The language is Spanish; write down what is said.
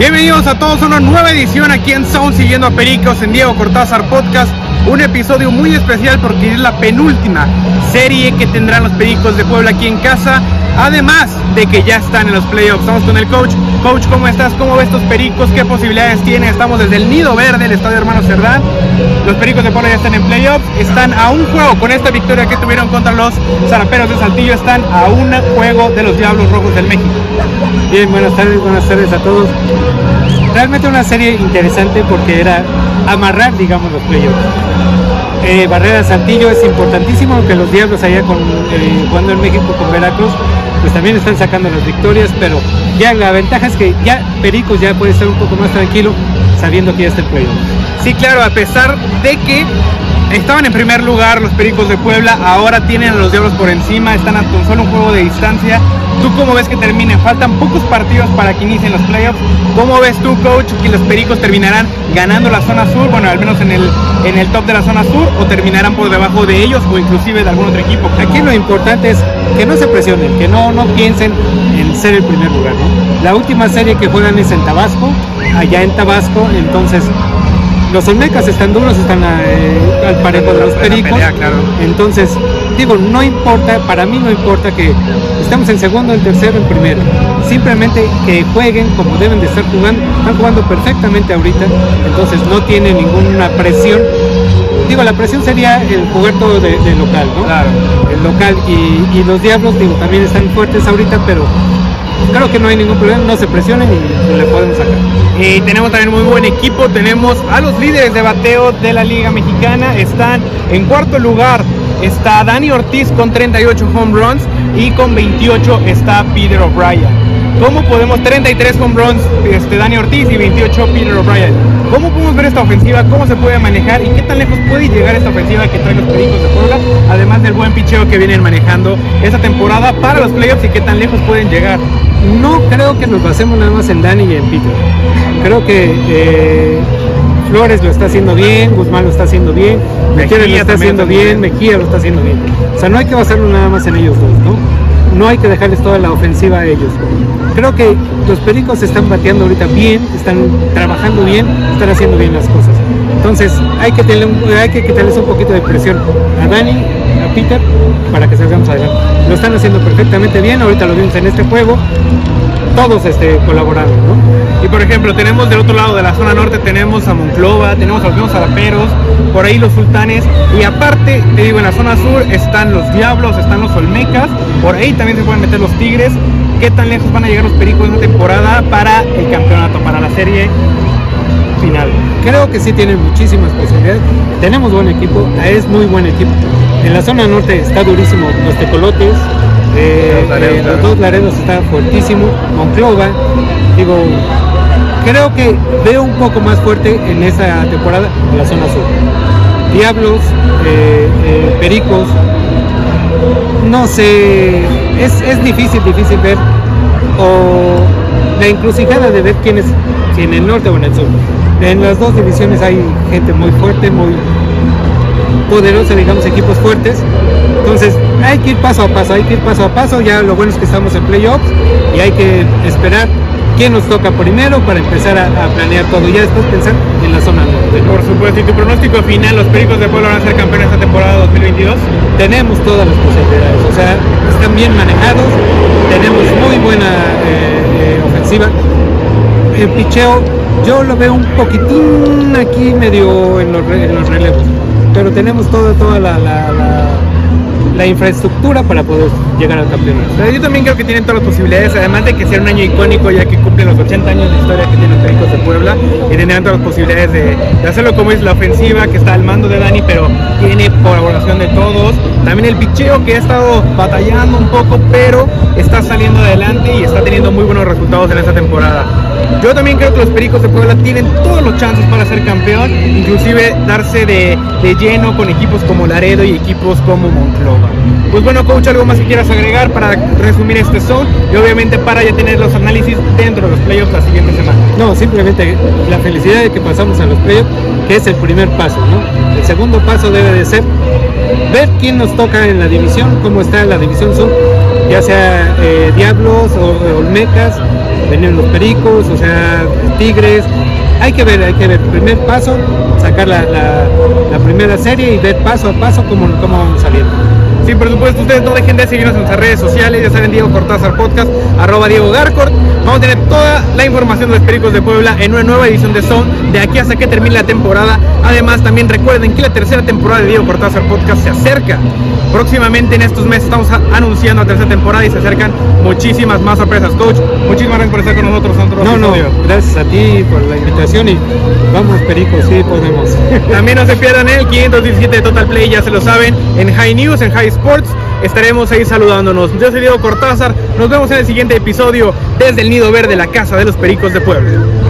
Bienvenidos a todos a una nueva edición aquí en Sound siguiendo a Pericos en Diego Cortázar Podcast. Un episodio muy especial porque es la penúltima serie que tendrán los Pericos de Puebla aquí en casa. Además de que ya están en los playoffs. Estamos con el coach. Coach, ¿cómo estás? ¿Cómo ves estos pericos? ¿Qué posibilidades tiene? Estamos desde el Nido Verde, el Estadio Hermano Cerdán. Los pericos de Puebla ya están en playoffs. Están a un juego con esta victoria que tuvieron contra los Zaraperos de Saltillo. Están a un juego de los Diablos Rojos del México. Bien, buenas tardes, buenas tardes a todos. Realmente una serie interesante porque era amarrar, digamos, los playoffs. Eh, Barrera Saltillo es importantísimo que los Diablos allá con, eh, jugando en México con Veracruz pues también están sacando las victorias, pero ya la ventaja es que ya Pericos ya puede estar un poco más tranquilo sabiendo que ya está el playoff. Sí, claro, a pesar de que estaban en primer lugar los Pericos de Puebla, ahora tienen a los Diablos por encima, están a con solo un juego de distancia. ¿Tú cómo ves que terminen? Faltan pocos partidos para que inicien los playoffs. ¿Cómo ves tú, coach, que los Pericos terminarán ganando la zona sur, bueno, al menos en el, en el top de la zona sur, o terminarán por debajo de ellos o inclusive de algún otro equipo? Aquí lo importante es que no se presionen, que no, no piensen en ser el primer lugar. La última serie que juegan es en Tabasco, allá en Tabasco, entonces los Olmecas están duros, están eh, al parejo de los Pericos. Entonces, digo, no importa, para mí no importa que estamos en segundo, en tercero, en primero. Simplemente que jueguen como deben de estar jugando. Están jugando perfectamente ahorita, entonces no tienen ninguna presión. Digo, la presión sería el jugar todo de, local, ¿no? Claro. El local y, y los Diablos, digo, también están fuertes ahorita, pero creo que no hay ningún problema, no se presionen y le podemos sacar. Y tenemos también muy buen equipo, tenemos a los líderes de bateo de la Liga Mexicana, están en cuarto lugar, está Dani Ortiz con 38 home runs y con 28 está Peter O'Brien. ¿Cómo podemos, 33 home runs este, Dani Ortiz y 28 Peter O'Brien? ¿Cómo podemos ver esta ofensiva? ¿Cómo se puede manejar? ¿Y qué tan lejos puede llegar esta ofensiva que traen los Pericos de Puebla? Además del buen picheo que vienen manejando esta temporada para los playoffs y qué tan lejos pueden llegar. No creo que nos basemos nada más en Dani y en Peter. Creo que eh, Flores lo está haciendo bien, Guzmán lo está haciendo bien, Mejía lo está haciendo bien, Mejía lo está haciendo bien. O sea, no hay que basarlo nada más en ellos dos, ¿no? No hay que dejarles toda la ofensiva a ellos. Creo que los Pericos están bateando ahorita bien, están trabajando bien, están haciendo bien las cosas. Entonces hay que, tener, hay que quitarles un poquito de presión a Dani, a Peter, para que salgamos adelante. Lo están haciendo perfectamente bien, ahorita lo vimos en este juego, todos este, colaborando. Y por ejemplo, tenemos del otro lado de la zona norte, tenemos a Monclova, tenemos a los mismos por ahí los Sultanes, y aparte, te digo, en la zona sur están los Diablos, están los Olmecas, por ahí también se pueden meter los Tigres. ¿Qué tan lejos van a llegar los Pericos en una temporada para el campeonato, para la serie final? Creo que sí tienen muchísimas posibilidades. Tenemos buen equipo, es muy buen equipo. En la zona norte está durísimo los tecolotes, eh, eh, los dos Laredos está fuertísimo, Monclova, digo, creo que veo un poco más fuerte en esa temporada en la zona sur. Diablos, eh, Pericos, no sé, es, es difícil, difícil ver o la encrucijada de ver quién es, si en el norte o en el sur. En las dos divisiones hay gente muy fuerte, muy poderosa, digamos, equipos fuertes. Entonces hay que ir paso a paso, hay que ir paso a paso. Ya lo bueno es que estamos en playoffs y hay que esperar quién nos toca primero para empezar a, planear todo. Ya después pensar en la zona norte. Por supuesto, y tu pronóstico final, ¿los Pericos de Puebla van a ser campeones esta temporada 2022? Tenemos todas las posibilidades, o sea, están bien manejados, tenemos muy buena eh, eh, ofensiva. El picheo, yo lo veo un poquitín aquí medio en los, relevos, pero tenemos toda, toda la la infraestructura para poder llegar al campeonato. Yo también creo que tienen todas las posibilidades, además de que sea un año icónico ya que cumplen los 80 años de historia que tienen los Pericos de Puebla y tendrán todas las posibilidades de, hacerlo como es la ofensiva que está al mando de Dani, pero tiene colaboración de todos. También el picheo que ha estado batallando un poco, pero está saliendo adelante y está teniendo muy buenos resultados en esta temporada. Yo también creo que los Pericos de Puebla tienen todos los chances para ser campeón, inclusive darse de, de lleno con equipos como Laredo y equipos como Monclova. Pues bueno, coach, algo más que quieras agregar para resumir este zone y obviamente para ya tener los análisis dentro de los playoffs la siguiente semana. No, simplemente la felicidad de que pasamos a los playoffs, que es el primer paso, ¿no? El segundo paso debe de ser ver quién nos toca en la división, cómo está la división sur ya sea eh, Diablos o, Olmecas, venir los Pericos, sea, Tigres. Hay que ver, hay que ver. Primer paso, sacar la, primera serie y ver paso a paso cómo, cómo vamos saliendo. Sí, por supuesto, ustedes no dejen de seguirnos en nuestras redes sociales, ya saben, Diego Cortázar Podcast, arroba Diego Garcort. Vamos a tener toda la información de los Pericos de Puebla en una nueva edición de Zone, de aquí hasta que termine la temporada. Además, también recuerden que la tercera temporada de Diego Cortázar Podcast se acerca. Próximamente en estos meses estamos anunciando la tercera temporada y se acercan muchísimas más sorpresas. Coach, muchísimas gracias por estar con nosotros. no, no, gracias a ti por la invitación y vamos Pericos, sí podemos. También no se pierdan el 517 de Total Play, ya se lo saben, en High News, en High Sports. Estaremos ahí saludándonos. Yo soy Diego Cortázar. Nos vemos en el siguiente episodio desde el Nido Verde, la Casa de los Pericos de Puebla.